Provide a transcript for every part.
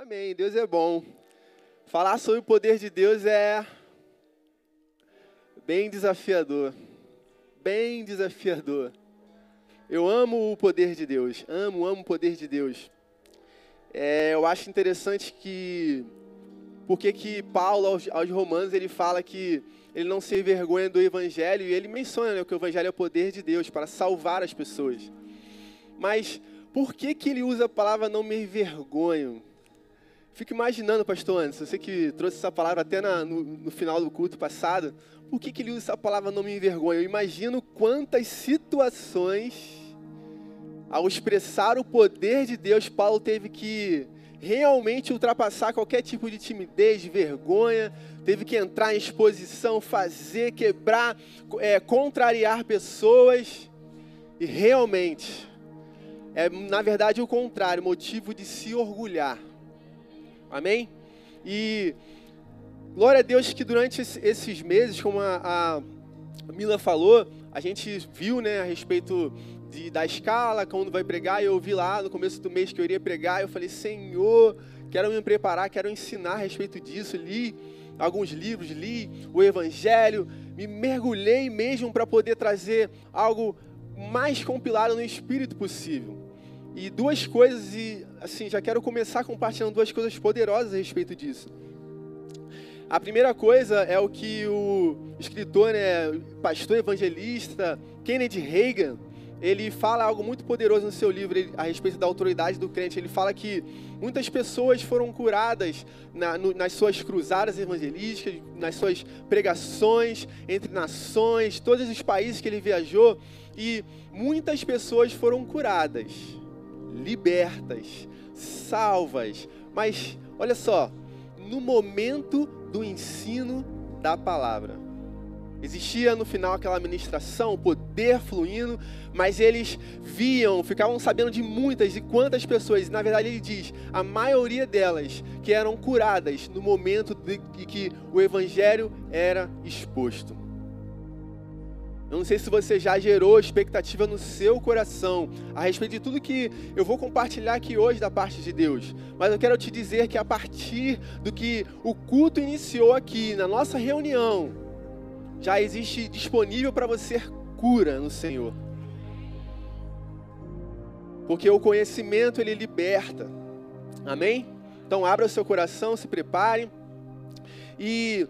Amém. Deus é bom. Falar sobre o poder de Deus é bem desafiador. Bem desafiador. Eu amo o poder de Deus. Amo, amo o poder de Deus. É, eu acho interessante que porque que Paulo aos, aos, Romanos ele fala que ele não se envergonha do Evangelho e ele menciona né, que o Evangelho é o poder de Deus para salvar as pessoas. Mas por que que ele usa a palavra não me envergonho? Fico imaginando, pastor Anderson, você que trouxe essa palavra até na, no, no, final do culto passado, por que, que ele usa essa palavra não me envergonha? Eu imagino quantas situações, ao expressar o poder de Deus, Paulo teve que realmente ultrapassar qualquer tipo de timidez, de vergonha, teve que entrar em exposição, fazer, quebrar, é, contrariar pessoas, e realmente, é na verdade o contrário, motivo de se orgulhar Amém? E glória a Deus que durante esses meses, como a, a Mila falou, a gente viu né, a respeito de, da escala, quando vai pregar, eu vi lá no começo do mês que eu iria pregar, eu falei, Senhor, quero me preparar, quero ensinar a respeito disso, li alguns livros, li o Evangelho, me mergulhei mesmo para poder trazer algo mais compilado no Espírito possível. E duas coisas, e assim, já quero começar compartilhando duas coisas poderosas a respeito disso. A primeira coisa é o que o escritor, né, pastor evangelista Kennedy Reagan, ele fala algo muito poderoso no seu livro a respeito da autoridade do crente. Ele fala que muitas pessoas foram curadas na, no, nas suas cruzadas evangelísticas, nas suas pregações entre nações, todos os países que ele viajou, e muitas pessoas foram curadas libertas, salvas. Mas olha só, no momento do ensino da palavra. Existia no final aquela ministração, o poder fluindo, mas eles viam, ficavam sabendo de muitas e quantas pessoas, e na verdade ele diz, a maioria delas que eram curadas no momento de que o evangelho era exposto. Eu não sei se você já gerou expectativa no seu coração a respeito de tudo que eu vou compartilhar aqui hoje da parte de Deus. Mas eu quero te dizer que a partir do que o culto iniciou aqui, na nossa reunião, já existe disponível para você cura no Senhor. Porque o conhecimento ele liberta. Amém? Então abra o seu coração, se prepare. E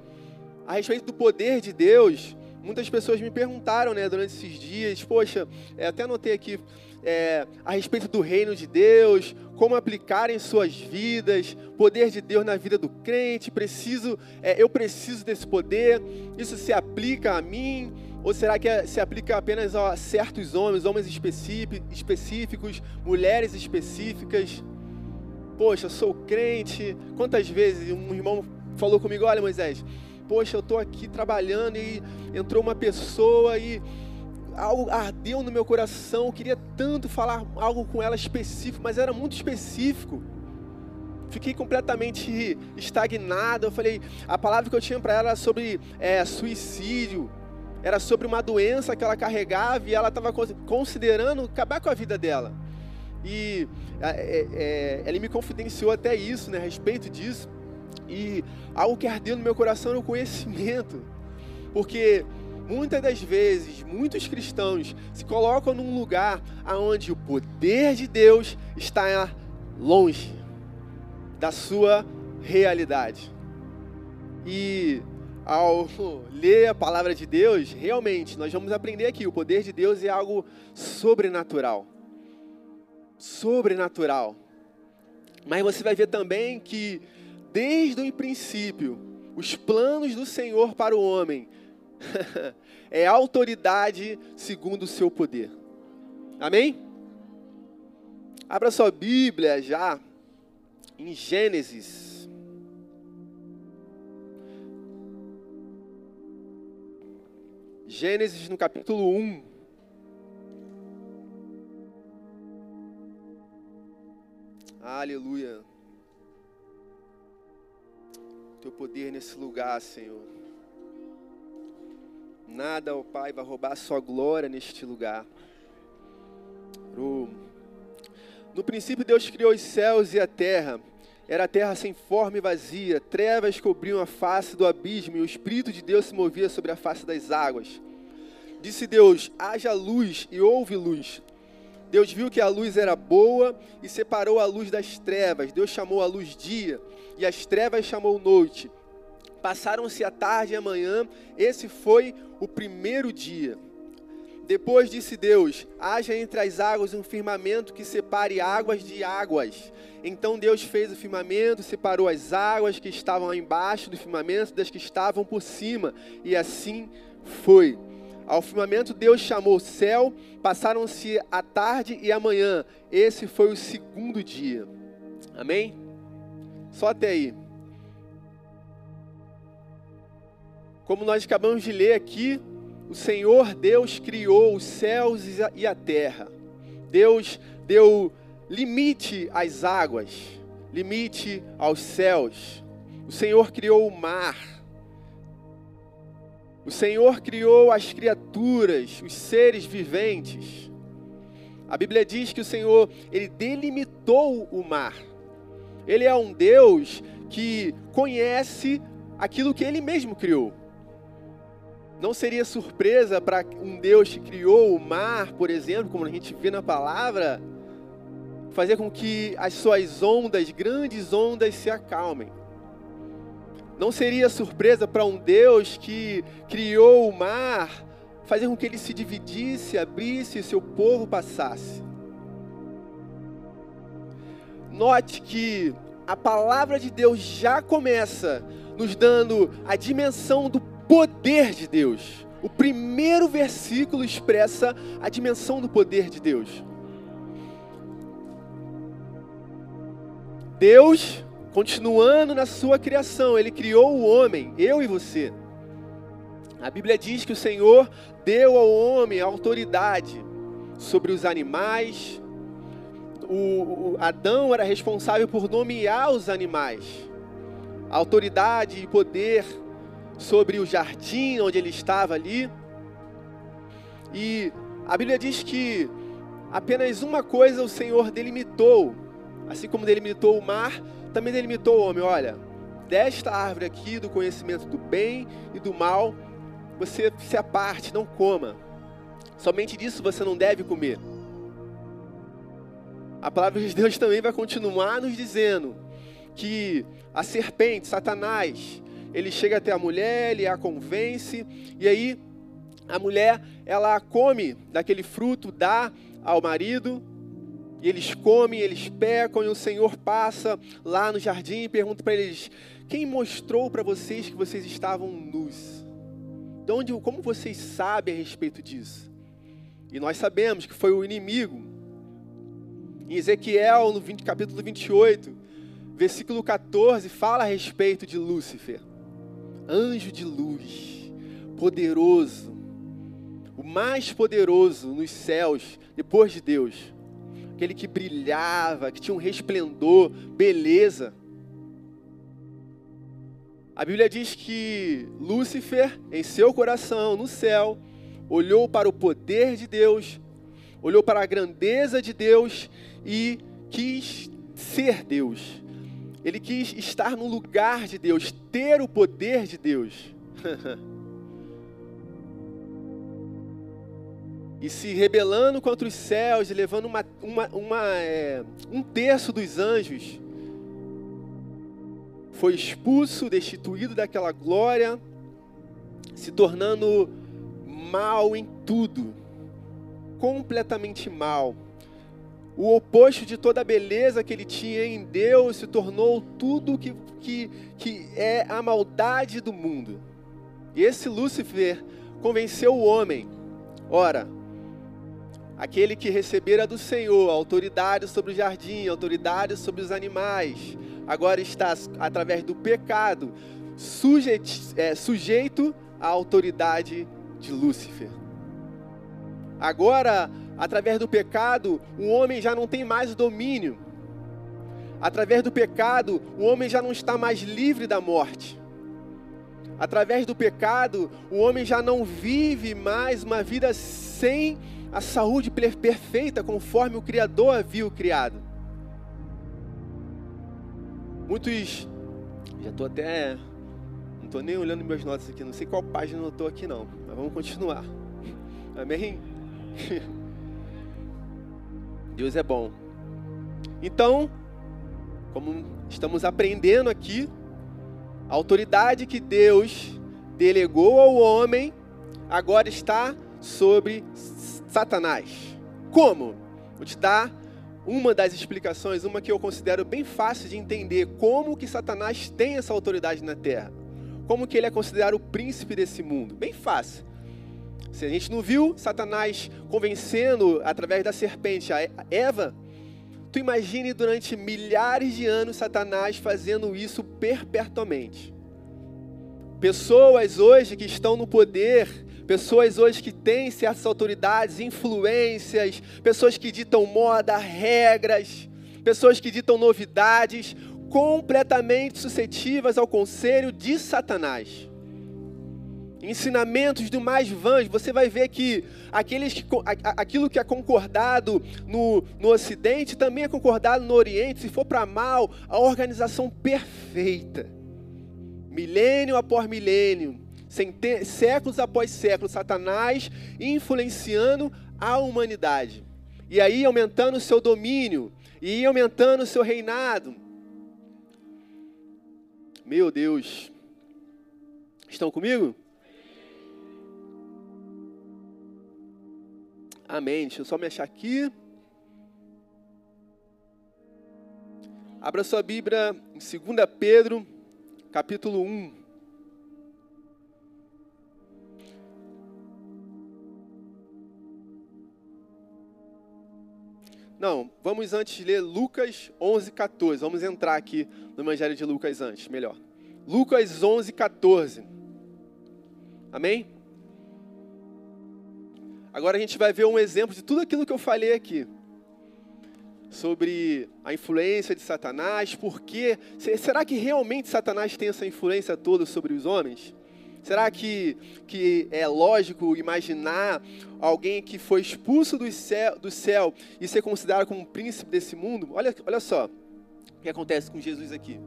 a respeito do poder de Deus, muitas pessoas me perguntaram, né, durante esses dias, poxa, é, até anotei aqui, é, a respeito do reino de Deus, como aplicar em suas vidas, poder de Deus na vida do crente, preciso, é, eu preciso desse poder, isso se aplica a mim, ou será que é, se aplica apenas a certos homens, homens específicos, mulheres específicas? Poxa, sou crente, quantas vezes um irmão falou comigo, olha Moisés, poxa, eu estou aqui trabalhando e entrou uma pessoa e algo ardeu no meu coração, eu queria tanto falar algo com ela específico, mas era muito específico. Fiquei completamente estagnado. Eu falei, a palavra que eu tinha para ela era sobre é, suicídio, era sobre uma doença que ela carregava e ela estava considerando acabar com a vida dela. E é, é, é, ele me confidenciou até isso, né, a respeito disso. E algo que ardeu no meu coração era o conhecimento. Porque muitas das vezes, muitos cristãos se colocam num lugar onde o poder de Deus está longe da sua realidade. E ao ler a palavra de Deus, realmente nós vamos aprender aqui: o poder de Deus é algo sobrenatural. Sobrenatural. Mas você vai ver também que desde o princípio, os planos do Senhor para o homem é autoridade segundo o seu poder. Amém? Abra sua Bíblia já em Gênesis. Gênesis no capítulo 1. Aleluia teu poder nesse lugar, Senhor. Nada, ó Pai, vai roubar a sua glória neste lugar. No princípio, Deus criou os céus e a terra, era a terra sem forma e vazia, trevas cobriam a face do abismo e o Espírito de Deus se movia sobre a face das águas. Disse Deus: haja luz e houve luz. Deus viu que a luz era boa e separou a luz das trevas. Deus chamou a luz dia e as trevas chamou noite. Passaram-se a tarde e a manhã, esse foi o primeiro dia. Depois disse Deus: haja entre as águas um firmamento que separe águas de águas. Então Deus fez o firmamento, separou as águas que estavam embaixo do firmamento das que estavam por cima, e assim foi. Ao firmamento Deus chamou o céu, passaram-se a tarde e a manhã. Esse foi o segundo dia. Amém? Só até aí. Como nós acabamos de ler aqui, o Senhor Deus criou os céus e a terra. Deus deu limite às águas, limite aos céus. O Senhor criou o mar. O Senhor criou as criaturas, os seres viventes. A Bíblia diz que o Senhor, ele delimitou o mar. Ele é um Deus que conhece aquilo que ele mesmo criou. Não seria surpresa para um Deus que criou o mar, por exemplo, como a gente vê na palavra, fazer com que as suas ondas, grandes ondas, se acalmem. Não seria surpresa para um Deus que criou o mar, fazer com que ele se dividisse, abrisse e seu povo passasse. Note que a palavra de Deus já começa nos dando a dimensão do poder de Deus. O primeiro versículo expressa a dimensão do poder de Deus. Deus, continuando na sua criação, ele criou o homem, eu e você. A Bíblia diz que o Senhor deu ao homem a autoridade sobre os animais. O, o Adão era responsável por nomear os animais. A autoridade e poder sobre o jardim onde ele estava ali. E a Bíblia diz que apenas uma coisa o Senhor delimitou, assim como delimitou o mar, também delimitou o homem. Olha, desta árvore aqui do conhecimento do bem e do mal, você se aparte, não coma. Somente disso você não deve comer. A palavra de Deus também vai continuar nos dizendo que a serpente, Satanás, ele chega até a mulher, ele a convence, e aí a mulher, ela come daquele fruto, dá ao marido, e eles comem, eles pecam, e o Senhor passa lá no jardim e pergunta para eles: Quem mostrou para vocês que vocês estavam nus? De onde, como vocês sabem a respeito disso? E nós sabemos que foi o inimigo. Em Ezequiel, no 20, capítulo 28, versículo 14, fala a respeito de Lúcifer anjo de luz, poderoso, o mais poderoso nos céus, depois de Deus, aquele que brilhava, que tinha um resplendor, beleza. A Bíblia diz que Lúcifer, em seu coração, no céu, olhou para o poder de Deus, olhou para a grandeza de Deus e quis ser Deus. Ele quis estar no lugar de Deus, ter o poder de Deus. e se rebelando contra os céus, levando uma, uma, uma é, um terço dos anjos, foi expulso, destituído daquela glória, se tornando mal em tudo, completamente mal o oposto de toda a beleza que ele tinha em Deus se tornou tudo que, que, que é a maldade do mundo. E esse Lúcifer convenceu o homem. Ora, aquele que recebera do Senhor autoridade sobre o jardim, autoridade sobre os animais, agora está, através do pecado, sujeito, é, sujeito à autoridade de Lúcifer. Agora, através do pecado, o homem já não tem mais domínio. Através do pecado, o homem já não está mais livre da morte. Através do pecado, o homem já não vive mais uma vida sem a saúde perfeita, conforme o Criador havia o criado. Muitos. Já estou até. Não estou nem olhando meus notas aqui, não sei qual página eu estou aqui não, mas vamos continuar. Amém? Deus é bom. Então, como estamos aprendendo aqui, a autoridade que Deus delegou ao homem agora está sobre Satanás. Como? Vou te dar uma das explicações, uma que eu considero bem fácil de entender como que Satanás tem essa autoridade na terra. Como que ele é considerado o príncipe desse mundo. Bem fácil. Se a gente não viu Satanás convencendo através da serpente a Eva, tu imagine durante milhares de anos Satanás fazendo isso perpetuamente. Pessoas hoje que estão no poder, pessoas hoje que têm certas autoridades, influências, pessoas que ditam moda, regras, pessoas que ditam novidades, completamente suscetíveis ao conselho de Satanás ensinamentos do mais vãs, você vai ver que, aqueles que aquilo que é concordado no, no Ocidente também é concordado no Oriente. Se for para mal, a organização perfeita. Milênio após milênio, séculos após séculos, Satanás influenciando a humanidade. E aí aumentando o seu domínio, e aumentando o seu reinado. Meu Deus. Estão comigo? Amém. Deixa eu só me achar aqui. Abra sua Bíblia em 2 Pedro, capítulo 1. Não, vamos antes ler Lucas 11, 14. Vamos entrar aqui no Evangelho de Lucas antes, melhor. Lucas 11, 14. Amém? Agora a gente vai ver um exemplo de tudo aquilo que eu falei aqui. Sobre a influência de Satanás, porque será que realmente Satanás tem essa influência toda sobre os homens? Será que, que é lógico imaginar alguém que foi expulso do céu, do céu e ser considerado como um príncipe desse mundo? Olha, olha só o que acontece com Jesus aqui.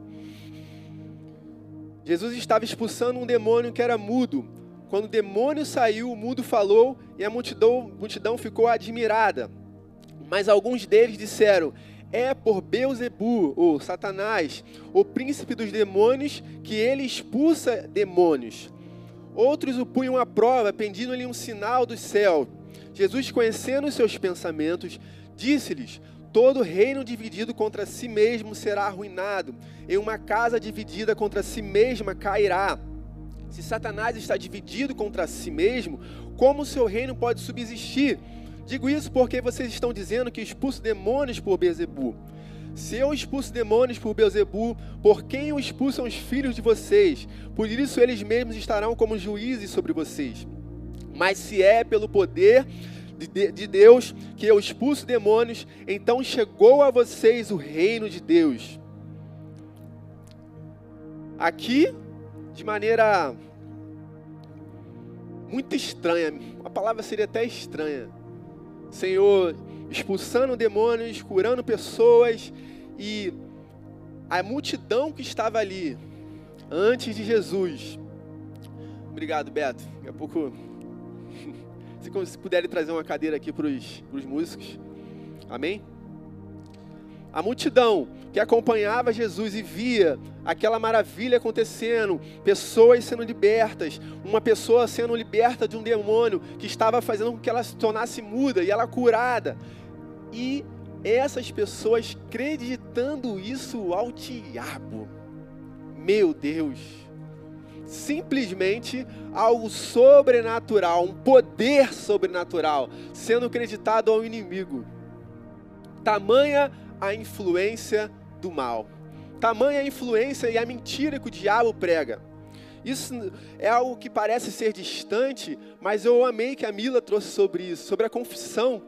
Jesus estava expulsando um demônio que era mudo, quando o demônio saiu, o mundo falou e a multidão, multidão ficou admirada. Mas alguns deles disseram: É por Beuzebu, ou Satanás, o príncipe dos demônios, que ele expulsa demônios. Outros o punham à prova, pedindo-lhe um sinal do céu. Jesus, conhecendo os seus pensamentos, disse-lhes: Todo reino dividido contra si mesmo será arruinado, e uma casa dividida contra si mesma cairá. Se Satanás está dividido contra si mesmo, como o seu reino pode subsistir? Digo isso porque vocês estão dizendo que expulso demônios por Bezebu. Se eu expulso demônios por Beuzebu, por quem o expulsam os filhos de vocês? Por isso eles mesmos estarão como juízes sobre vocês. Mas se é pelo poder de Deus que eu expulso demônios, então chegou a vocês o reino de Deus. Aqui de maneira muito estranha. A palavra seria até estranha. Senhor, expulsando demônios, curando pessoas e a multidão que estava ali antes de Jesus. Obrigado, Beto. Daqui a pouco, se puderem trazer uma cadeira aqui para os músicos. Amém? A multidão que acompanhava Jesus e via aquela maravilha acontecendo, pessoas sendo libertas, uma pessoa sendo liberta de um demônio que estava fazendo com que ela se tornasse muda e ela curada. E essas pessoas acreditando isso ao diabo. Meu Deus! Simplesmente algo sobrenatural, um poder sobrenatural sendo acreditado ao inimigo. Tamanha a influência do mal. Tamanha a influência e a mentira que o diabo prega. Isso é algo que parece ser distante, mas eu amei que a Mila trouxe sobre isso, sobre a confissão.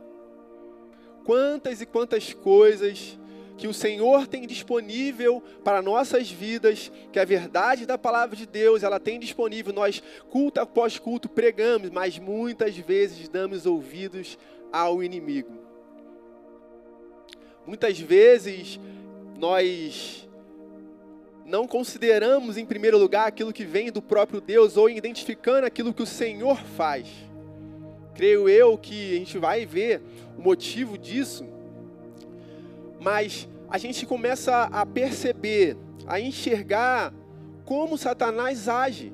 Quantas e quantas coisas que o Senhor tem disponível para nossas vidas, que a verdade da palavra de Deus, ela tem disponível, nós culto após culto pregamos, mas muitas vezes damos ouvidos ao inimigo. Muitas vezes nós não consideramos em primeiro lugar aquilo que vem do próprio Deus ou identificando aquilo que o Senhor faz. Creio eu que a gente vai ver o motivo disso, mas a gente começa a perceber, a enxergar como Satanás age.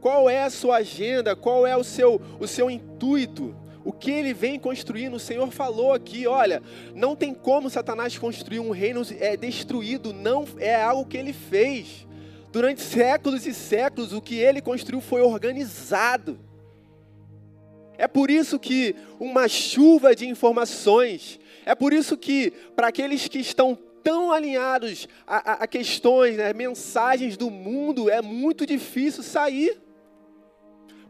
Qual é a sua agenda? Qual é o seu, o seu intuito? O que ele vem construindo? O Senhor falou aqui: olha, não tem como Satanás construir um reino é, destruído, não é algo que ele fez. Durante séculos e séculos, o que ele construiu foi organizado. É por isso que uma chuva de informações, é por isso que, para aqueles que estão tão alinhados a, a, a questões, né, mensagens do mundo, é muito difícil sair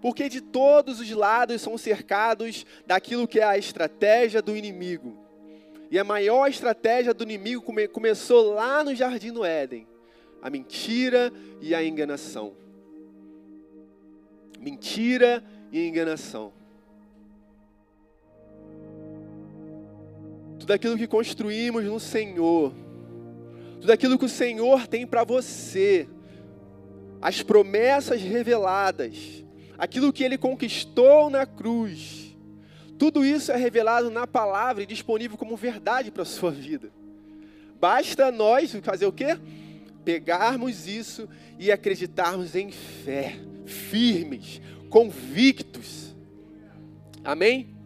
porque de todos os lados são cercados daquilo que é a estratégia do inimigo. E a maior estratégia do inimigo come, começou lá no jardim do Éden: a mentira e a enganação. Mentira e enganação. Tudo aquilo que construímos no Senhor, tudo aquilo que o Senhor tem para você, as promessas reveladas, aquilo que ele conquistou na cruz. Tudo isso é revelado na palavra e disponível como verdade para a sua vida. Basta nós fazer o quê? Pegarmos isso e acreditarmos em fé, firmes, convictos. Amém?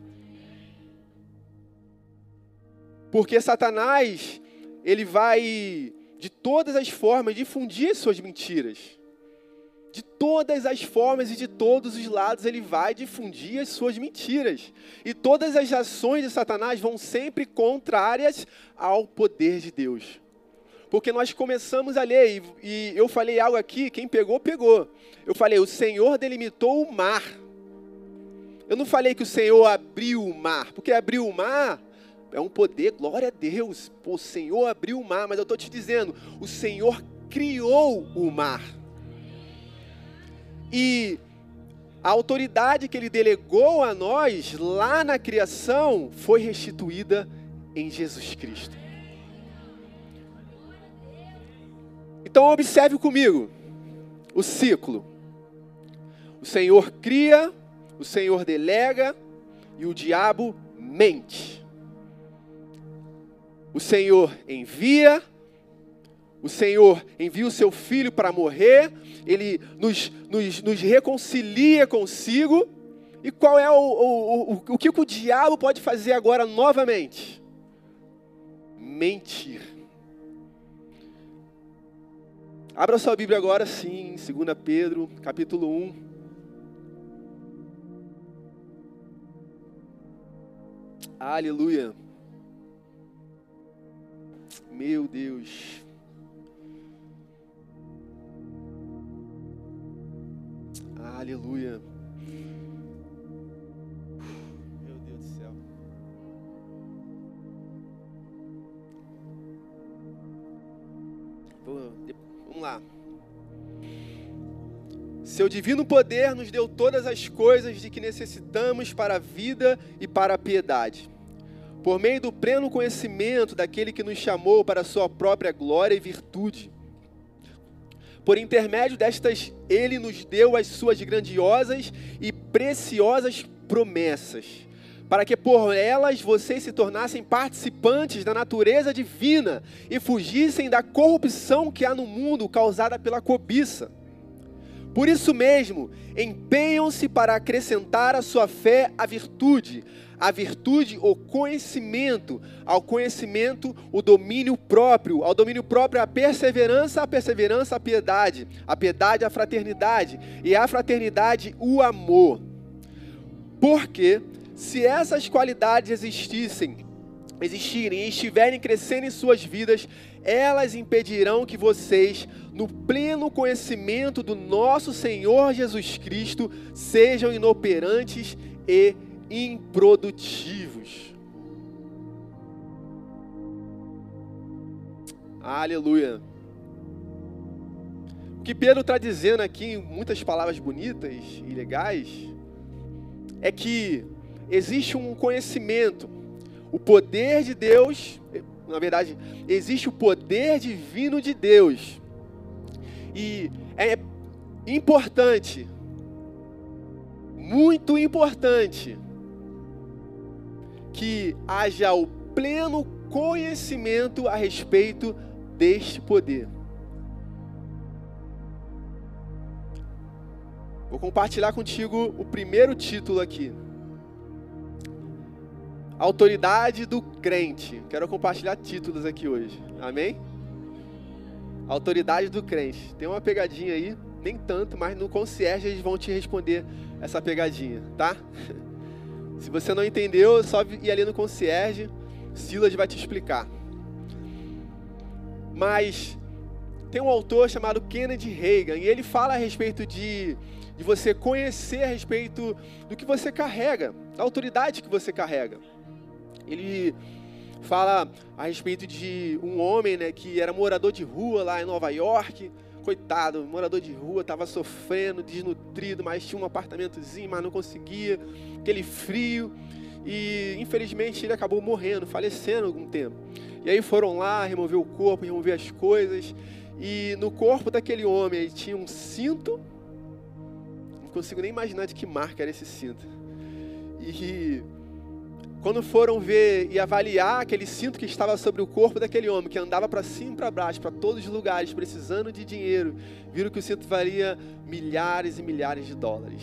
Porque Satanás, ele vai de todas as formas difundir suas mentiras de todas as formas e de todos os lados ele vai difundir as suas mentiras. E todas as ações de Satanás vão sempre contrárias ao poder de Deus. Porque nós começamos a ler, e, eu falei algo aqui, quem pegou, pegou. Eu falei, o Senhor delimitou o mar. Eu não falei que o Senhor abriu o mar, porque abriu o mar é um poder, glória a Deus. Pô, o Senhor abriu o mar, mas eu estou te dizendo, o Senhor criou o mar. E a autoridade que ele delegou a nós lá na criação foi restituída em Jesus Cristo. Então observe comigo o ciclo. O Senhor cria, o Senhor delega e o diabo mente. O Senhor envia, o Senhor envia o seu filho para morrer, ele nos, nos, nos, reconcilia consigo. E qual é o, o, o, o que o diabo pode fazer agora novamente? Mentir. Abra sua Bíblia agora sim, 2 Pedro, capítulo 1. Aleluia. Meu Deus. Aleluia. Meu Deus do céu. Vamos lá. Seu divino poder nos deu todas as coisas de que necessitamos para a vida e para a piedade. Por meio do pleno conhecimento daquele que nos chamou para a sua própria glória e virtude por intermédio destas, ele nos deu as suas grandiosas e preciosas promessas, para que por elas vocês se tornassem participantes da natureza divina e fugissem da corrupção que há no mundo causada pela cobiça. Por isso mesmo, empenham-se para acrescentar à sua fé a virtude, a virtude, o conhecimento, ao conhecimento, o domínio próprio, ao domínio próprio, a perseverança, a perseverança, a piedade, a piedade, a fraternidade, e a fraternidade, o amor. Porque, se essas qualidades existissem, existirem e estiverem crescendo em suas vidas, elas impedirão que vocês, no pleno conhecimento do nosso Senhor Jesus Cristo, sejam inoperantes e improdutivos. Aleluia. O que Pedro está dizendo aqui, em muitas palavras bonitas e legais, é que existe um conhecimento, o poder de Deus, na verdade, existe o poder divino de Deus, E é importante, muito importante, que haja o pleno conhecimento a respeito deste poder. Vou compartilhar contigo o primeiro título aqui. Autoridade do crente. Quero compartilhar títulos aqui hoje. Amém? Autoridade do crente. Tem uma pegadinha aí, nem tanto, mas no concierge eles vão te responder essa pegadinha, tá? Se você não entendeu, é só ir ali no concierge, Silas vai te explicar. Mas tem um autor chamado Kennedy Reagan e ele fala a respeito de, de você conhecer a respeito do que você carrega, da autoridade que você carrega. Ele fala a respeito de um homem né, que era morador de rua lá em Nova York. Coitado, morador de rua, estava sofrendo, desnutrido, mas tinha um apartamentozinho, mas não conseguia, aquele frio. E infelizmente ele acabou morrendo, falecendo algum tempo. E aí foram lá, remover o corpo, remover as coisas. E no corpo daquele homem tinha um cinto. Não consigo nem imaginar de que marca era esse cinto. E quando foram ver e avaliar aquele cinto que estava sobre o corpo daquele homem, que andava para cima e para baixo, para todos os lugares, precisando de dinheiro, viram que o cinto valia milhares e milhares de dólares.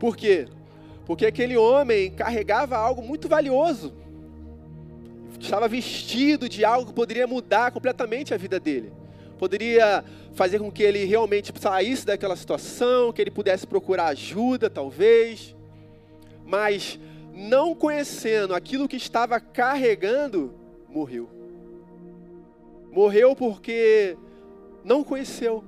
Por quê? Porque aquele homem carregava algo muito valioso. Estava vestido de algo que poderia mudar completamente a vida dele. Poderia fazer com que ele realmente saísse daquela situação, que ele pudesse procurar ajuda, talvez. Mas não conhecendo aquilo que estava carregando, morreu. Morreu porque não conheceu.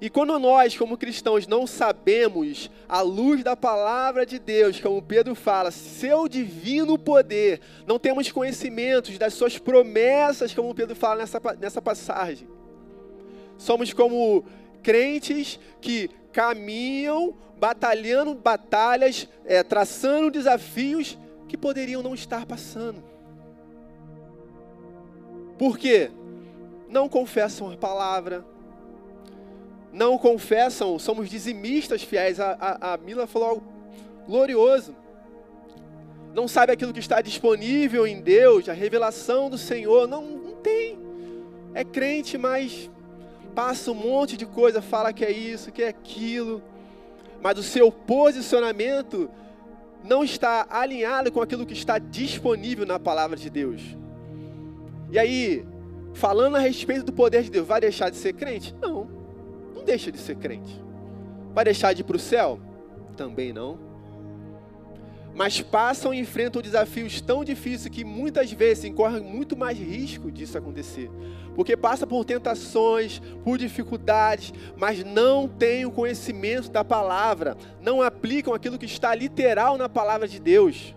E quando nós, como cristãos, não sabemos a luz da palavra de Deus, como Pedro fala, seu divino poder, não temos conhecimentos das suas promessas, como Pedro fala nessa, nessa passagem, somos como crentes que caminham batalhando batalhas, é, traçando desafios que poderiam não estar passando. Por quê? Não confessam a palavra, não confessam, somos dizimistas fiéis. A, a, a Mila falou algo glorioso. Não sabe aquilo que está disponível em Deus, a revelação do Senhor. Não, não tem. É crente, mas passa um monte de coisa, fala que é isso, que é aquilo mas o seu posicionamento não está alinhado com aquilo que está disponível na palavra de Deus. E aí, falando a respeito do poder de Deus, vai deixar de ser crente? Não, não deixa de ser crente. Vai deixar de ir para o céu? Também não mas passam e enfrentam desafios tão difíceis que muitas vezes correm muito mais risco disso acontecer. Porque passa por tentações, por dificuldades, mas não têm o conhecimento da palavra, não aplicam aquilo que está literal na palavra de Deus.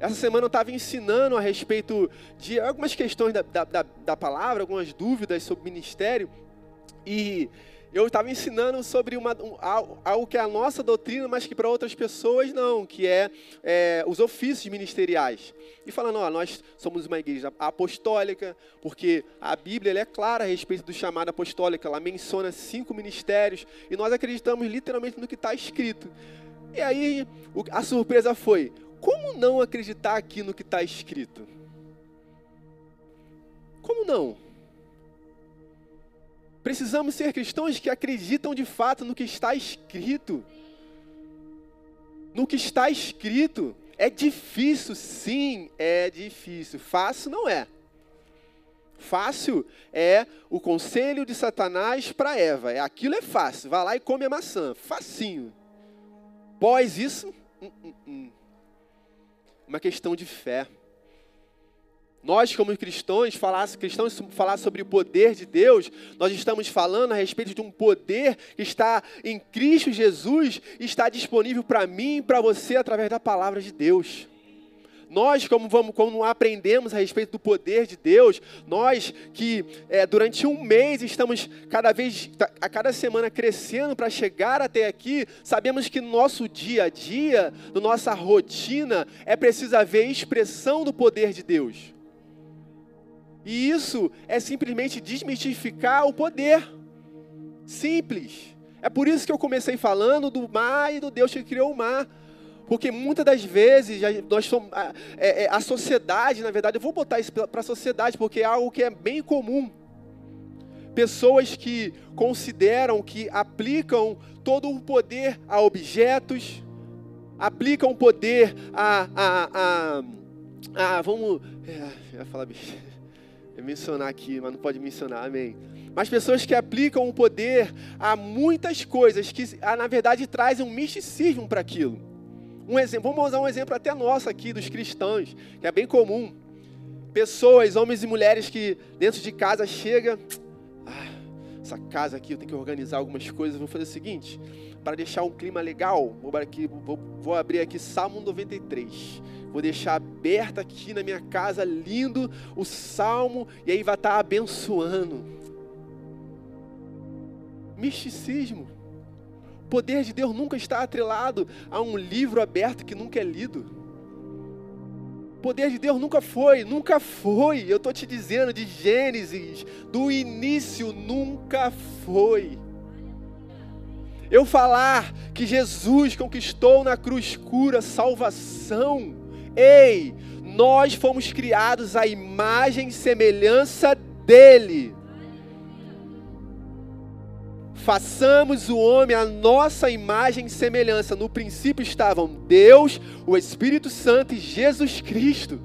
Essa semana eu estava ensinando a respeito de algumas questões da, da, da, da palavra, algumas dúvidas sobre ministério, e eu estava ensinando sobre uma, um, algo que é a nossa doutrina, mas que para outras pessoas não, que é, é, os ofícios ministeriais. E falando, ó, nós somos uma igreja apostólica, porque a Bíblia é clara a respeito do chamado apostólico, ela menciona cinco ministérios, e nós acreditamos literalmente no que está escrito. E aí a surpresa foi, como não acreditar aqui no que está escrito? Como não? Precisamos ser cristãos que acreditam de fato no que está escrito. No que está escrito. É difícil, sim, é difícil. Fácil não é. Fácil é o conselho de Satanás para Eva. É aquilo é fácil. Vai lá e come a maçã. Facinho. Pós isso, hum, hum, hum. uma questão de fé. Nós, como cristãos, falar, cristãos, falar sobre o poder de Deus, nós estamos falando a respeito de um poder que está em Cristo Jesus está disponível para mim e para você através da palavra de Deus. Nós, como, vamos, como aprendemos a respeito do poder de Deus, nós que é, durante um mês estamos cada vez, a cada semana crescendo para chegar até aqui, sabemos que no nosso dia a dia, na nossa rotina, é preciso haver expressão do poder de Deus. E isso é simplesmente desmistificar o poder. Simples. É por isso que eu comecei falando do mar e do Deus que criou o mar. Porque muitas das vezes nós somos, a, é, é, a sociedade, na verdade, eu vou botar isso para a sociedade, porque é algo que é bem comum. Pessoas que consideram que aplicam todo o poder a objetos, aplicam poder a. a, a, a vamos. É, falar é mencionar aqui, mas não pode mencionar, amém. Mas pessoas que aplicam o poder a muitas coisas que, na verdade, trazem um misticismo para aquilo. Um exemplo, vamos usar um exemplo até nosso aqui, dos cristãos, que é bem comum. Pessoas, homens e mulheres que dentro de casa chega, ah, essa casa aqui eu tenho que organizar algumas coisas, vou fazer o seguinte, para deixar um clima legal, vou, aqui, vou, vou abrir aqui Salmo 93. Vou deixar aberto aqui na minha casa, lindo, o salmo, e aí vai estar abençoando. Misticismo. O poder de Deus nunca está atrelado a um livro aberto que nunca é lido. Poder de Deus nunca foi, nunca foi. Eu estou te dizendo de Gênesis, do início nunca foi. Eu falar que Jesus conquistou na cruz cura salvação Ei, nós fomos criados à imagem e semelhança dele. Façamos o homem a nossa imagem e semelhança. No princípio estavam Deus, o Espírito Santo e Jesus Cristo.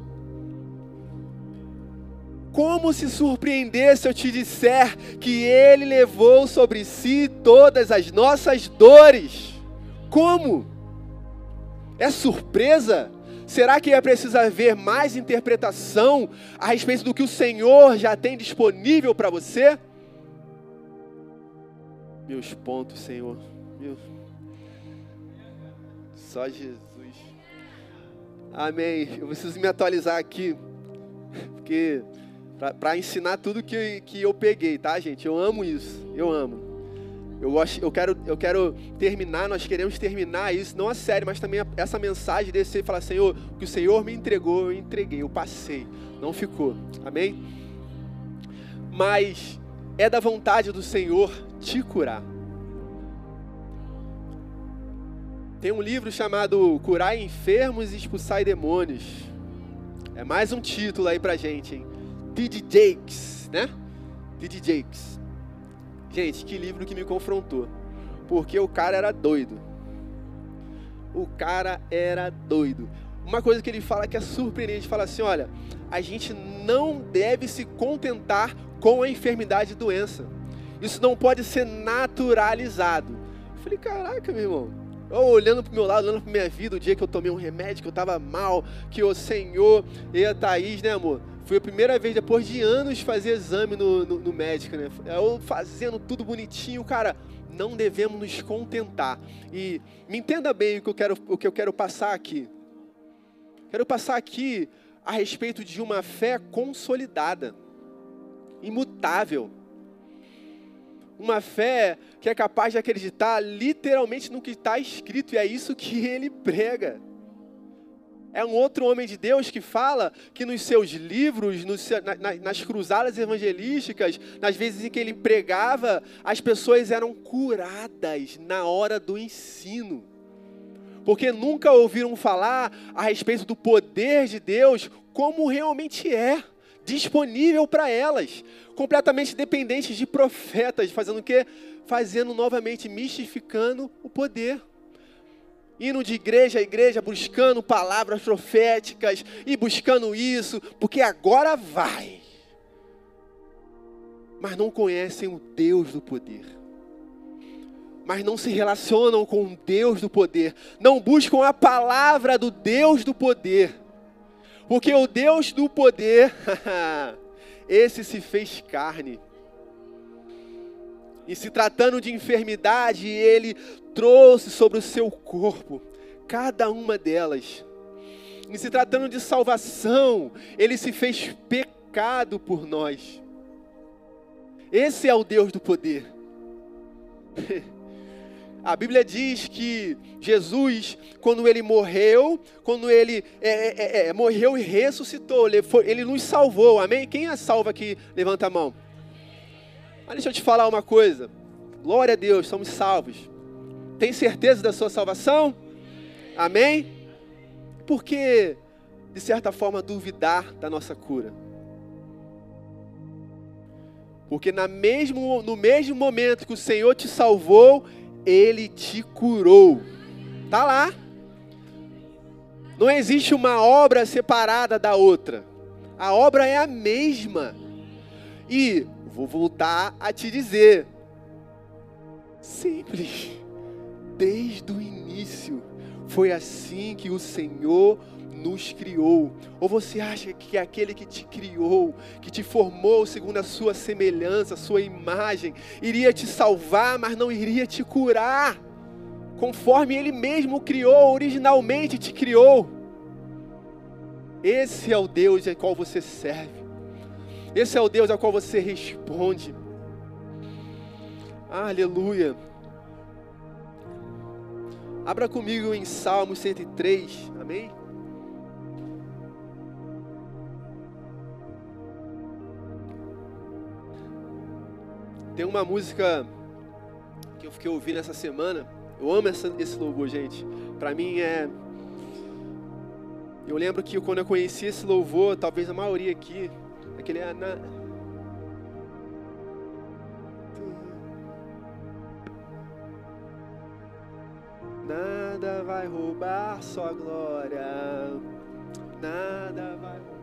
Como se surpreender se eu te disser que Ele levou sobre si todas as nossas dores? Como? É surpresa? Será que é preciso haver mais interpretação a respeito do que o Senhor já tem disponível para você? Meus pontos, Senhor. Meu... Só Jesus. Amém. Eu preciso me atualizar aqui. Porque para ensinar tudo que, que eu peguei, tá, gente? Eu amo isso. Eu amo. Eu, gosto, eu, quero, eu quero terminar, nós queremos terminar isso, não a série, mas também essa mensagem desse e falar, Senhor, o que o Senhor me entregou, eu entreguei, eu passei, não ficou. Amém? Mas é da vontade do Senhor te curar. Tem um livro chamado Curar Enfermos e Expulsar Demônios. É mais um título aí pra gente, hein? T.D. Jakes, né? T.D. Jakes. Gente, que livro que me confrontou. Porque o cara era doido. O cara era doido. Uma coisa que ele fala que é surpreendente, fala assim, olha, a gente não deve se contentar com a enfermidade e doença. Isso não pode ser naturalizado. Eu falei, caraca, meu irmão. Eu olhando para o meu lado, olhando para minha vida, o dia que eu tomei um remédio, que eu estava mal, que o Senhor e a Thaís, né, amor? Foi a primeira vez, depois de anos, fazer exame no, no, no médico, né? Eu fazendo tudo bonitinho, cara. Não devemos nos contentar. E me entenda bem o que eu quero, o que eu quero passar aqui. Quero passar aqui a respeito de uma fé consolidada, imutável. Uma fé que é capaz de acreditar literalmente no que está escrito, e é isso que ele prega. É um outro homem de Deus que fala que nos seus livros, na, nas cruzadas evangelísticas, nas vezes em que ele pregava, as pessoas eram curadas na hora do ensino. Porque nunca ouviram falar a respeito do poder de Deus como realmente é, disponível para elas, completamente dependentes de profetas, fazendo o quê? Fazendo novamente, mistificando o poder indo de igreja a igreja, buscando palavras proféticas e buscando isso, porque agora vai. Mas não conhecem o Deus do poder. Mas não se relacionam com o Deus do poder. Não buscam a palavra do Deus do poder. Porque o Deus do poder, esse se fez carne. E se tratando de enfermidade, ele trouxe sobre o seu corpo cada uma delas. E se tratando de salvação, ele se fez pecado por nós. Esse é o Deus do poder. A Bíblia diz que Jesus, quando ele morreu, quando ele é, é, é, é morreu e ressuscitou, ele, foi, ele nos salvou, amém? Quem é salvo aqui? Levanta a mão. Mas deixa eu te falar uma coisa. Glória a Deus, somos salvos. Tem certeza da sua salvação? Amém? Por que, de certa forma, duvidar da nossa cura? Porque na mesmo, no mesmo momento que o Senhor te salvou, Ele te curou. Tá lá. Não existe uma obra separada da outra. A obra é a mesma. E vou voltar a te dizer. Simples. Desde o início. Foi assim que o Senhor nos criou? Ou você acha que aquele que te criou, que te formou segundo a sua semelhança, a sua imagem, iria te salvar, mas não iria te curar? Conforme ele mesmo criou, originalmente te criou. Esse é o Deus ao qual você serve. Esse é o Deus ao qual você responde. Aleluia. Abra comigo em Salmo 103, amém? Tem uma música que eu fiquei ouvindo essa semana. Eu amo essa, esse louvor, gente. Para mim é. Eu lembro que quando eu conheci esse louvor, talvez a maioria aqui, aquele é na... Nada vai roubar sua glória. Nada vai roubar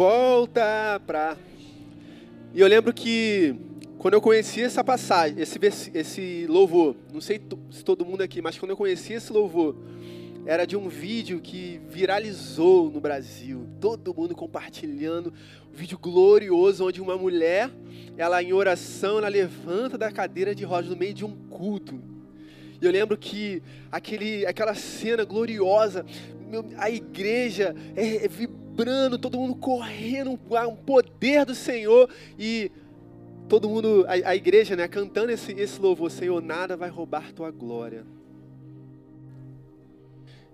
volta pra. E eu lembro que quando eu conheci essa passagem, esse, esse louvor, não sei se todo mundo aqui, mas quando eu conheci esse louvor, era de um vídeo que viralizou no Brasil, todo mundo compartilhando, um vídeo glorioso onde uma mulher, ela em oração, ela levanta da cadeira de rodas no meio de um culto. E eu lembro que aquele, aquela cena gloriosa, a igreja é, é vibrando, todo mundo correndo, um poder do Senhor e todo mundo, a, a igreja, né, cantando esse, esse louvor, Senhor, nada vai roubar tua glória.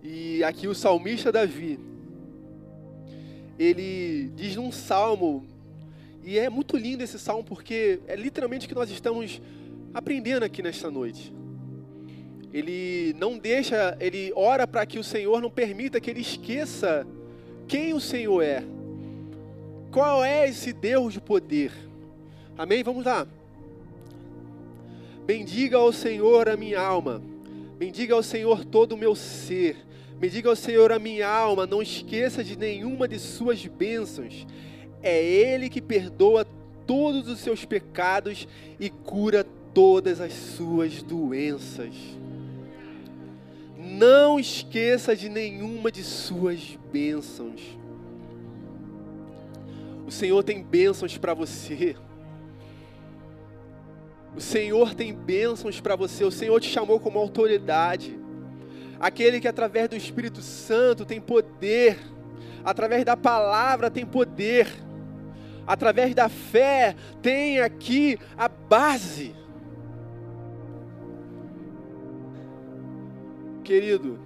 E aqui o salmista Davi, ele diz num salmo, e é muito lindo esse salmo porque é literalmente o que nós estamos aprendendo aqui nesta noite. Ele não deixa, ele ora para que o Senhor não permita que ele esqueça quem o Senhor é. Qual é esse Deus de poder? Amém? Vamos lá. Bendiga ao Senhor a minha alma. Bendiga ao Senhor todo o meu ser. Me diga ao Senhor a minha alma, não esqueça de nenhuma de suas bênçãos. É Ele que perdoa todos os seus pecados e cura todas as suas doenças. Não esqueça de nenhuma de suas bênçãos. O Senhor tem bênçãos para você. O Senhor tem bênçãos para você. O Senhor te chamou como autoridade aquele que através do Espírito Santo tem poder, através da palavra tem poder, através da fé tem aqui a base. Querido,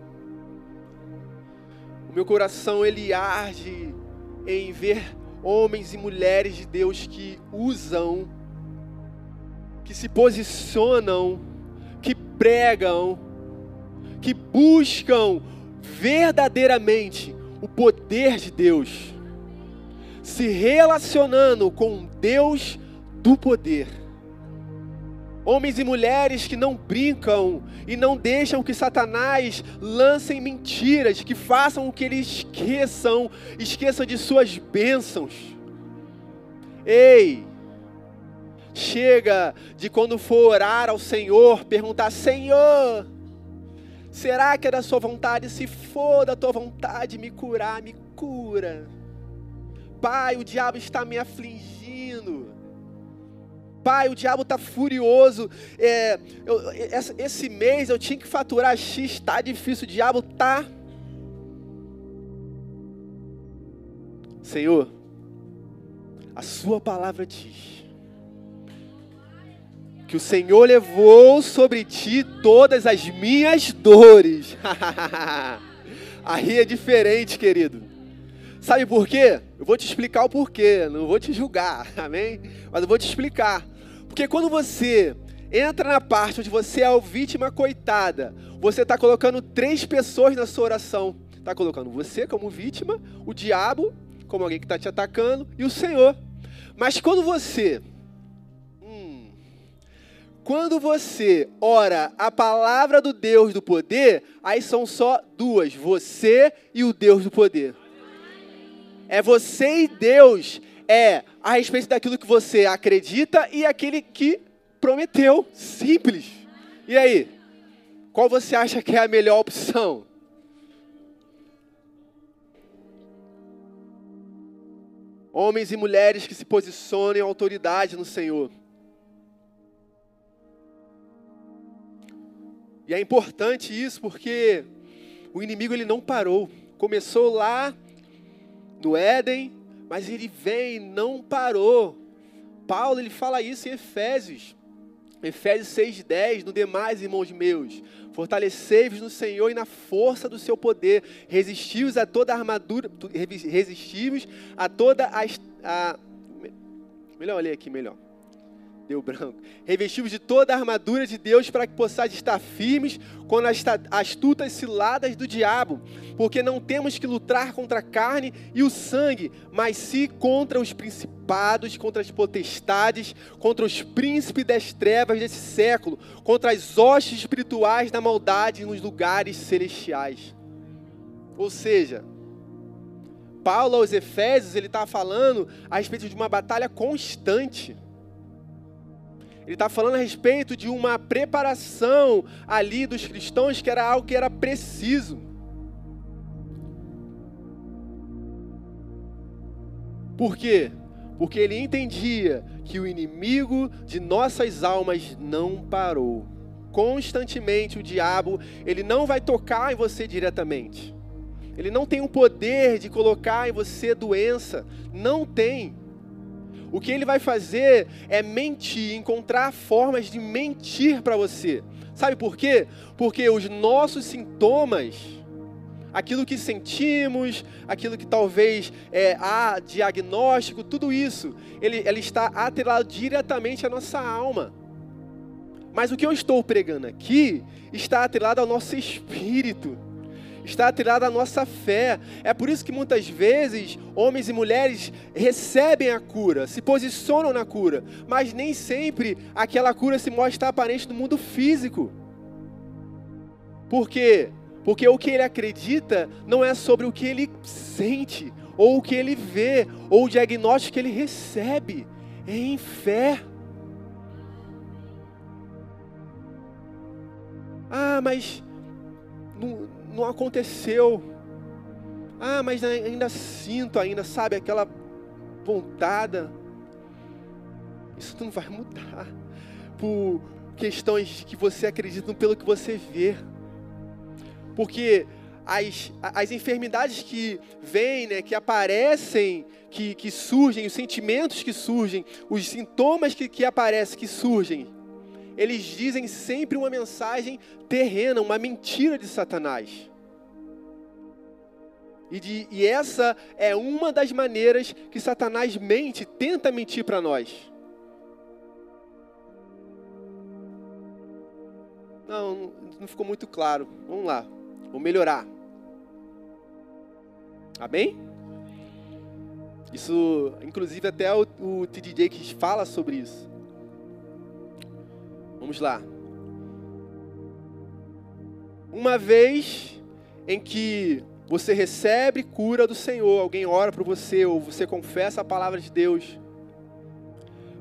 o meu coração ele arde em ver homens e mulheres de Deus que usam, que se posicionam, que pregam, que buscam verdadeiramente o poder de Deus, se relacionando com Deus do poder. Homens e mulheres que não brincam e não deixam que Satanás lance mentiras, que façam o que eles esqueçam, esqueçam de suas bênçãos. Ei, chega de quando for orar ao Senhor, perguntar: Senhor, Será que é da sua vontade? Se for da tua vontade me curar, me cura. Pai, o diabo está me afligindo. Pai, o diabo está furioso. É, eu, esse mês eu tinha que faturar X, está difícil, o diabo está. Senhor, a Sua palavra diz que o Senhor levou sobre ti todas as minhas dores. Aí é diferente, querido. Sabe por quê? Eu vou te explicar o porquê, não vou te julgar, amém? Mas eu vou te explicar. Porque quando você entra na parte onde você é a vítima coitada, você está colocando três pessoas na sua oração. Está colocando você como vítima, o diabo como alguém que está te atacando e o Senhor. Mas quando você hum, quando você ora a palavra do Deus do poder, aí são só duas: você e o Deus do poder. É você e Deus. É a respeito daquilo que você acredita e aquele que prometeu. Simples. E aí? Qual você acha que é a melhor opção? Homens e mulheres que se posicionem em autoridade no Senhor. E é importante isso porque o inimigo ele não parou. Começou lá no Éden, mas ele vem não parou. Paulo ele fala isso em Efésios. Efésios 6:10, no demais, irmãos meus, fortalecei-vos no Senhor e na força do seu poder, resistivos a toda a armadura, resistivos a toda a, a melhor ler aqui melhor deu branco. Revestivos de toda a armadura de Deus para que possais estar firmes contra as astutas ciladas do diabo, porque não temos que lutar contra a carne e o sangue, mas sim contra os principados, contra as potestades, contra os príncipes das trevas desse século, contra as hostes espirituais da maldade nos lugares celestiais. Ou seja, Paulo aos Efésios, ele está falando a respeito de uma batalha constante. Ele está falando a respeito de uma preparação ali dos cristãos que era algo que era preciso. Por quê? Porque ele entendia que o inimigo de nossas almas não parou. Constantemente o diabo, ele não vai tocar em você diretamente. Ele não tem o poder de colocar em você doença, não tem. O que ele vai fazer é mentir, encontrar formas de mentir para você. Sabe por quê? Porque os nossos sintomas, aquilo que sentimos, aquilo que talvez é, há diagnóstico, tudo isso, ele, ele está atrelado diretamente à nossa alma. Mas o que eu estou pregando aqui está atrelado ao nosso espírito está atrelada à nossa fé. É por isso que muitas vezes homens e mulheres recebem a cura, se posicionam na cura, mas nem sempre aquela cura se mostra aparente no mundo físico. Por quê? Porque o que ele acredita não é sobre o que ele sente, ou o que ele vê, ou o diagnóstico que ele recebe, é em fé. Ah, mas não aconteceu. Ah, mas ainda sinto ainda, sabe, aquela pontada. Isso não vai mudar por questões que você acredita pelo que você vê. Porque as, as enfermidades que vêm, né, que aparecem, que, que surgem, os sentimentos que surgem, os sintomas que, que aparecem, que surgem, eles dizem sempre uma mensagem terrena, uma mentira de Satanás. E, de, e essa é uma das maneiras que Satanás mente, tenta mentir para nós. Não, não ficou muito claro. Vamos lá, vou melhorar. Amém? Isso, inclusive até o, o TDJ que fala sobre isso. Vamos lá. Uma vez em que você recebe cura do Senhor, alguém ora por você, ou você confessa a palavra de Deus,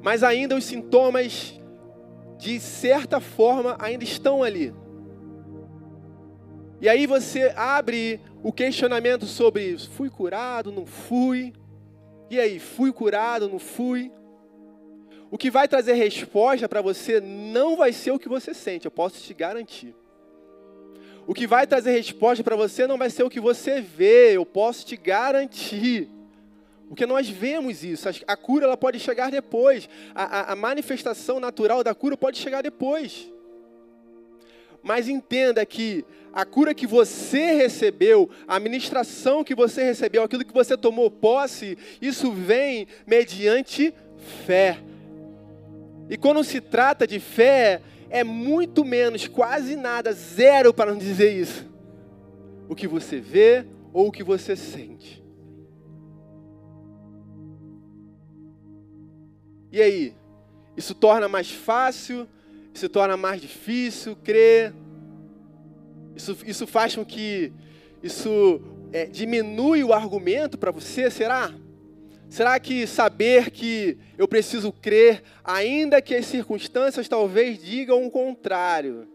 mas ainda os sintomas, de certa forma, ainda estão ali. E aí você abre o questionamento sobre fui curado, não fui. E aí, fui curado, não fui? O que vai trazer resposta para você não vai ser o que você sente, eu posso te garantir. O que vai trazer resposta para você não vai ser o que você vê, eu posso te garantir. Porque nós vemos isso. A cura ela pode chegar depois. A, a, a manifestação natural da cura pode chegar depois. Mas entenda que a cura que você recebeu, a ministração que você recebeu, aquilo que você tomou posse, isso vem mediante fé. E quando se trata de fé, é muito menos, quase nada, zero para não dizer isso. O que você vê ou o que você sente. E aí? Isso torna mais fácil? Isso torna mais difícil crer? Isso, isso faz com que isso é, diminui o argumento para você? Será? Será que saber que eu preciso crer, ainda que as circunstâncias talvez digam o contrário,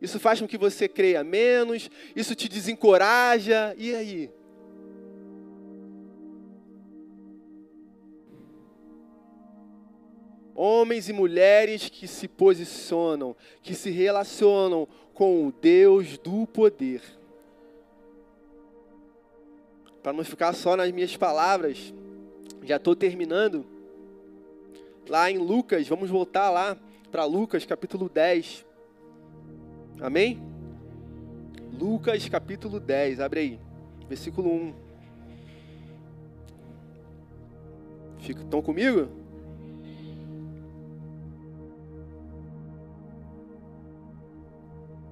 isso faz com que você creia menos, isso te desencoraja, e aí? Homens e mulheres que se posicionam, que se relacionam com o Deus do poder. Para não ficar só nas minhas palavras, já estou terminando. Lá em Lucas, vamos voltar lá para Lucas capítulo 10. Amém? Lucas capítulo 10, abre aí, versículo 1. Estão comigo?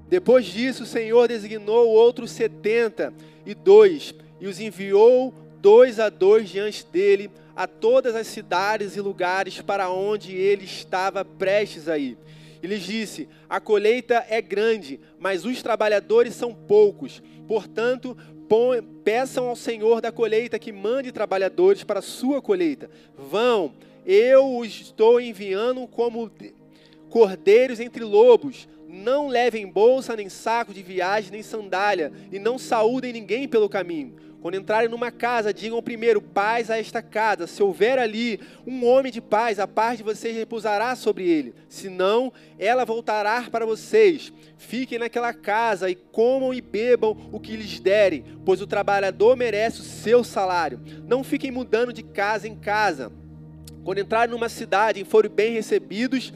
Depois disso, o Senhor designou outros setenta e dois e os enviou dois a dois diante dele a todas as cidades e lugares para onde ele estava prestes a ir. E lhes disse: A colheita é grande, mas os trabalhadores são poucos. Portanto, peçam ao Senhor da colheita que mande trabalhadores para a sua colheita. Vão, eu os estou enviando como cordeiros entre lobos. Não levem bolsa, nem saco de viagem, nem sandália, e não saúdem ninguém pelo caminho. Quando entrarem numa casa, digam primeiro: paz a esta casa. Se houver ali um homem de paz, a paz de vocês repousará sobre ele. Senão, ela voltará para vocês. Fiquem naquela casa e comam e bebam o que lhes derem, pois o trabalhador merece o seu salário. Não fiquem mudando de casa em casa. Quando entrarem numa cidade e forem bem recebidos,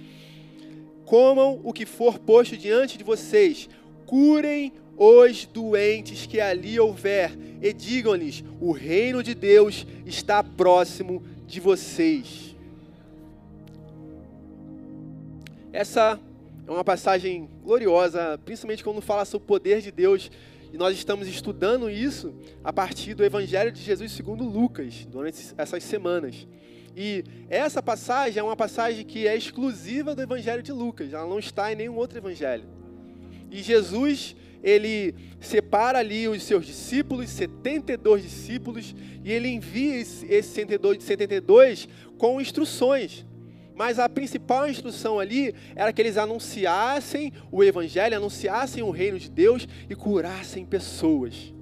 comam o que for posto diante de vocês. Curem os doentes que ali houver, e digam-lhes: o reino de Deus está próximo de vocês. Essa é uma passagem gloriosa, principalmente quando fala sobre o poder de Deus. E nós estamos estudando isso a partir do Evangelho de Jesus segundo Lucas, durante essas semanas. E essa passagem é uma passagem que é exclusiva do Evangelho de Lucas, ela não está em nenhum outro evangelho. E Jesus ele separa ali os seus discípulos, 72 discípulos, e ele envia esses 72 com instruções. Mas a principal instrução ali era que eles anunciassem o Evangelho, anunciassem o reino de Deus e curassem pessoas.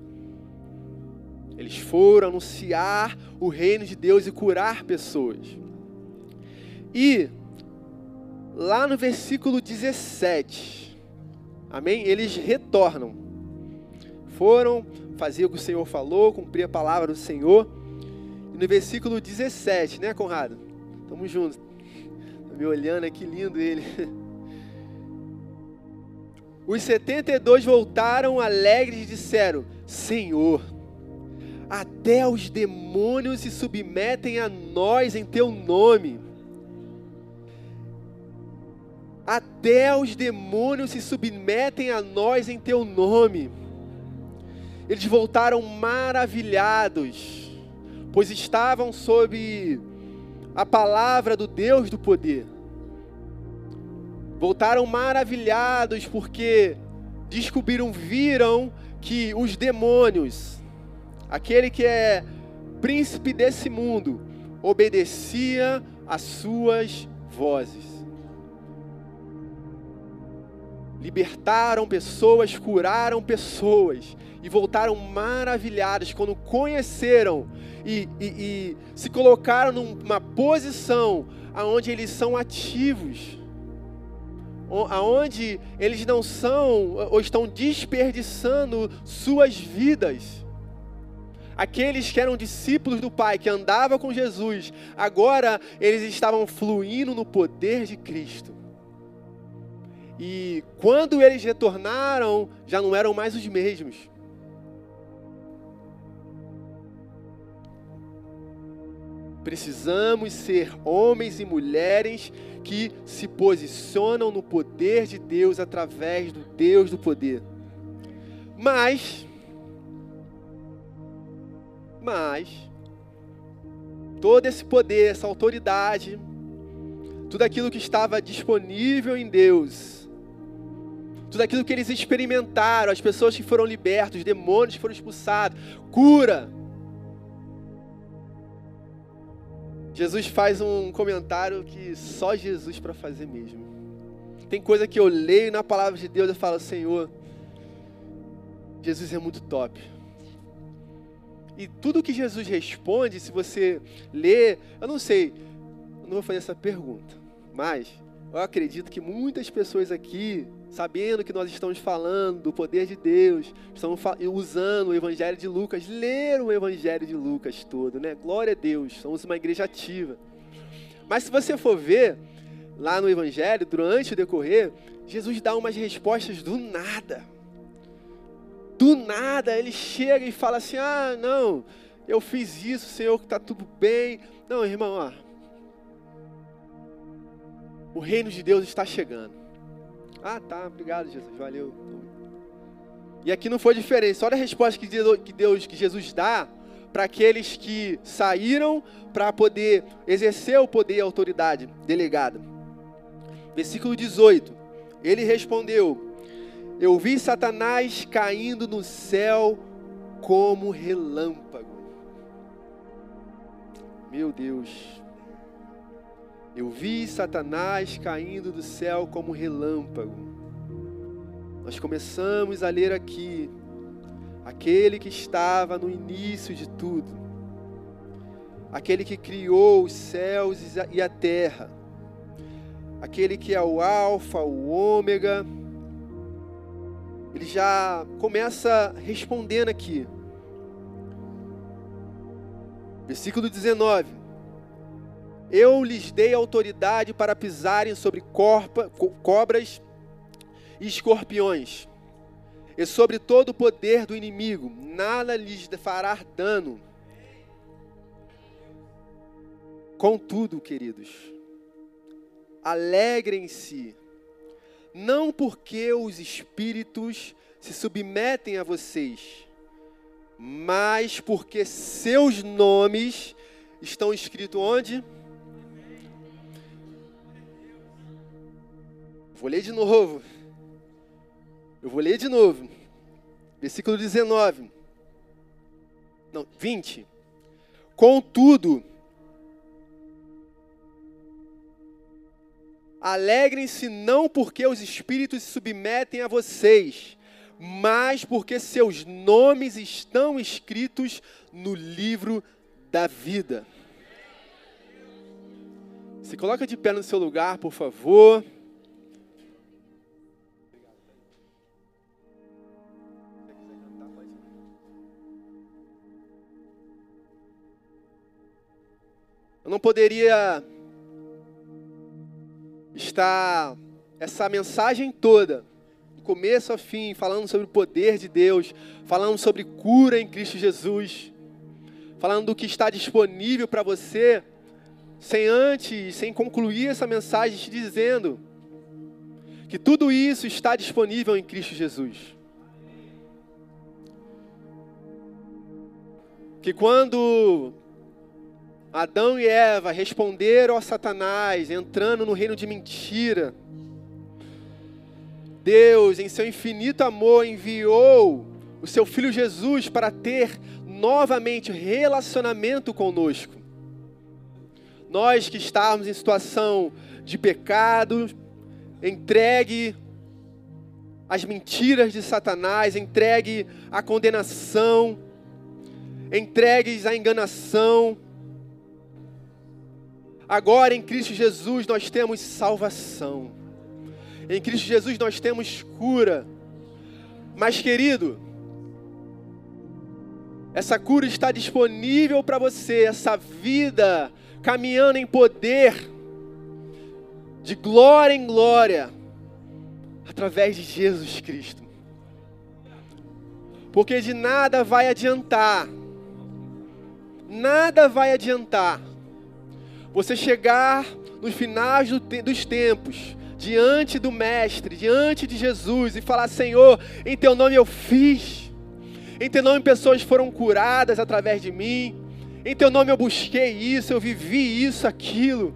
Eles foram anunciar o reino de Deus e curar pessoas. E lá no versículo 17, Amém? Eles retornam. Foram fazer o que o Senhor falou, cumprir a palavra do Senhor. E no versículo 17, né, Conrado? Tamo juntos. Tá me olhando aqui, lindo ele. Os 72 voltaram alegres e disseram: Senhor, até os demônios se submetem a nós em teu nome até os demônios se submetem a nós em teu nome. Eles voltaram maravilhados, pois estavam sob a palavra do Deus do poder. Voltaram maravilhados porque descobriram, viram que os demônios, aquele que é príncipe desse mundo, obedecia às suas vozes. Libertaram pessoas, curaram pessoas e voltaram maravilhados quando conheceram e, e, e se colocaram numa posição aonde eles são ativos, aonde eles não são ou estão desperdiçando suas vidas. Aqueles que eram discípulos do Pai, que andavam com Jesus, agora eles estavam fluindo no poder de Cristo. E quando eles retornaram, já não eram mais os mesmos. Precisamos ser homens e mulheres que se posicionam no poder de Deus através do Deus do poder. Mas, mas, todo esse poder, essa autoridade, tudo aquilo que estava disponível em Deus, tudo aquilo que eles experimentaram, as pessoas que foram libertas, os demônios que foram expulsados, cura, Jesus faz um comentário que só Jesus para fazer mesmo. Tem coisa que eu leio na palavra de Deus e falo, Senhor, Jesus é muito top. E tudo que Jesus responde, se você ler, eu não sei, eu não vou fazer essa pergunta, mas eu acredito que muitas pessoas aqui sabendo que nós estamos falando do poder de Deus, estamos usando o Evangelho de Lucas, ler o Evangelho de Lucas todo, né? Glória a Deus, somos uma igreja ativa. Mas se você for ver lá no Evangelho, durante o decorrer, Jesus dá umas respostas do nada. Do nada, ele chega e fala assim: Ah, não, eu fiz isso, Senhor, que está tudo bem. Não, irmão, ó, o reino de Deus está chegando. Ah, tá, obrigado, Jesus, valeu. E aqui não foi diferente. Olha a resposta que Deus, que Jesus dá para aqueles que saíram para poder exercer o poder e a autoridade delegada. Versículo 18. Ele respondeu: Eu vi Satanás caindo no céu como relâmpago. Meu Deus. Eu vi Satanás caindo do céu como relâmpago. Nós começamos a ler aqui, aquele que estava no início de tudo, aquele que criou os céus e a terra, aquele que é o Alfa, o Ômega. Ele já começa respondendo aqui. Versículo 19 eu lhes dei autoridade para pisarem sobre corpa, cobras e escorpiões, e sobre todo o poder do inimigo, nada lhes fará dano. Contudo, queridos, alegrem-se, não porque os espíritos se submetem a vocês, mas porque seus nomes estão escritos onde? Vou ler de novo. Eu vou ler de novo. Versículo 19. Não, 20. Contudo, alegrem-se não porque os espíritos se submetem a vocês, mas porque seus nomes estão escritos no livro da vida. Se coloca de pé no seu lugar, por favor. Eu não poderia estar essa mensagem toda, do começo a fim, falando sobre o poder de Deus, falando sobre cura em Cristo Jesus, falando do que está disponível para você, sem antes, sem concluir essa mensagem te dizendo que tudo isso está disponível em Cristo Jesus. Que quando Adão e Eva responderam a Satanás, entrando no reino de mentira. Deus, em seu infinito amor, enviou o seu filho Jesus para ter novamente relacionamento conosco. Nós que estávamos em situação de pecado, entregue às mentiras de Satanás, entregue à condenação, entregues à enganação. Agora em Cristo Jesus nós temos salvação. Em Cristo Jesus nós temos cura. Mas, querido, essa cura está disponível para você, essa vida caminhando em poder, de glória em glória, através de Jesus Cristo. Porque de nada vai adiantar, nada vai adiantar você chegar nos finais do te dos tempos, diante do Mestre, diante de Jesus e falar: Senhor, em Teu nome eu fiz, em Teu nome pessoas foram curadas através de mim, em Teu nome eu busquei isso, eu vivi isso, aquilo.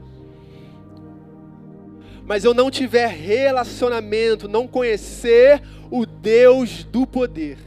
Mas eu não tiver relacionamento, não conhecer o Deus do poder,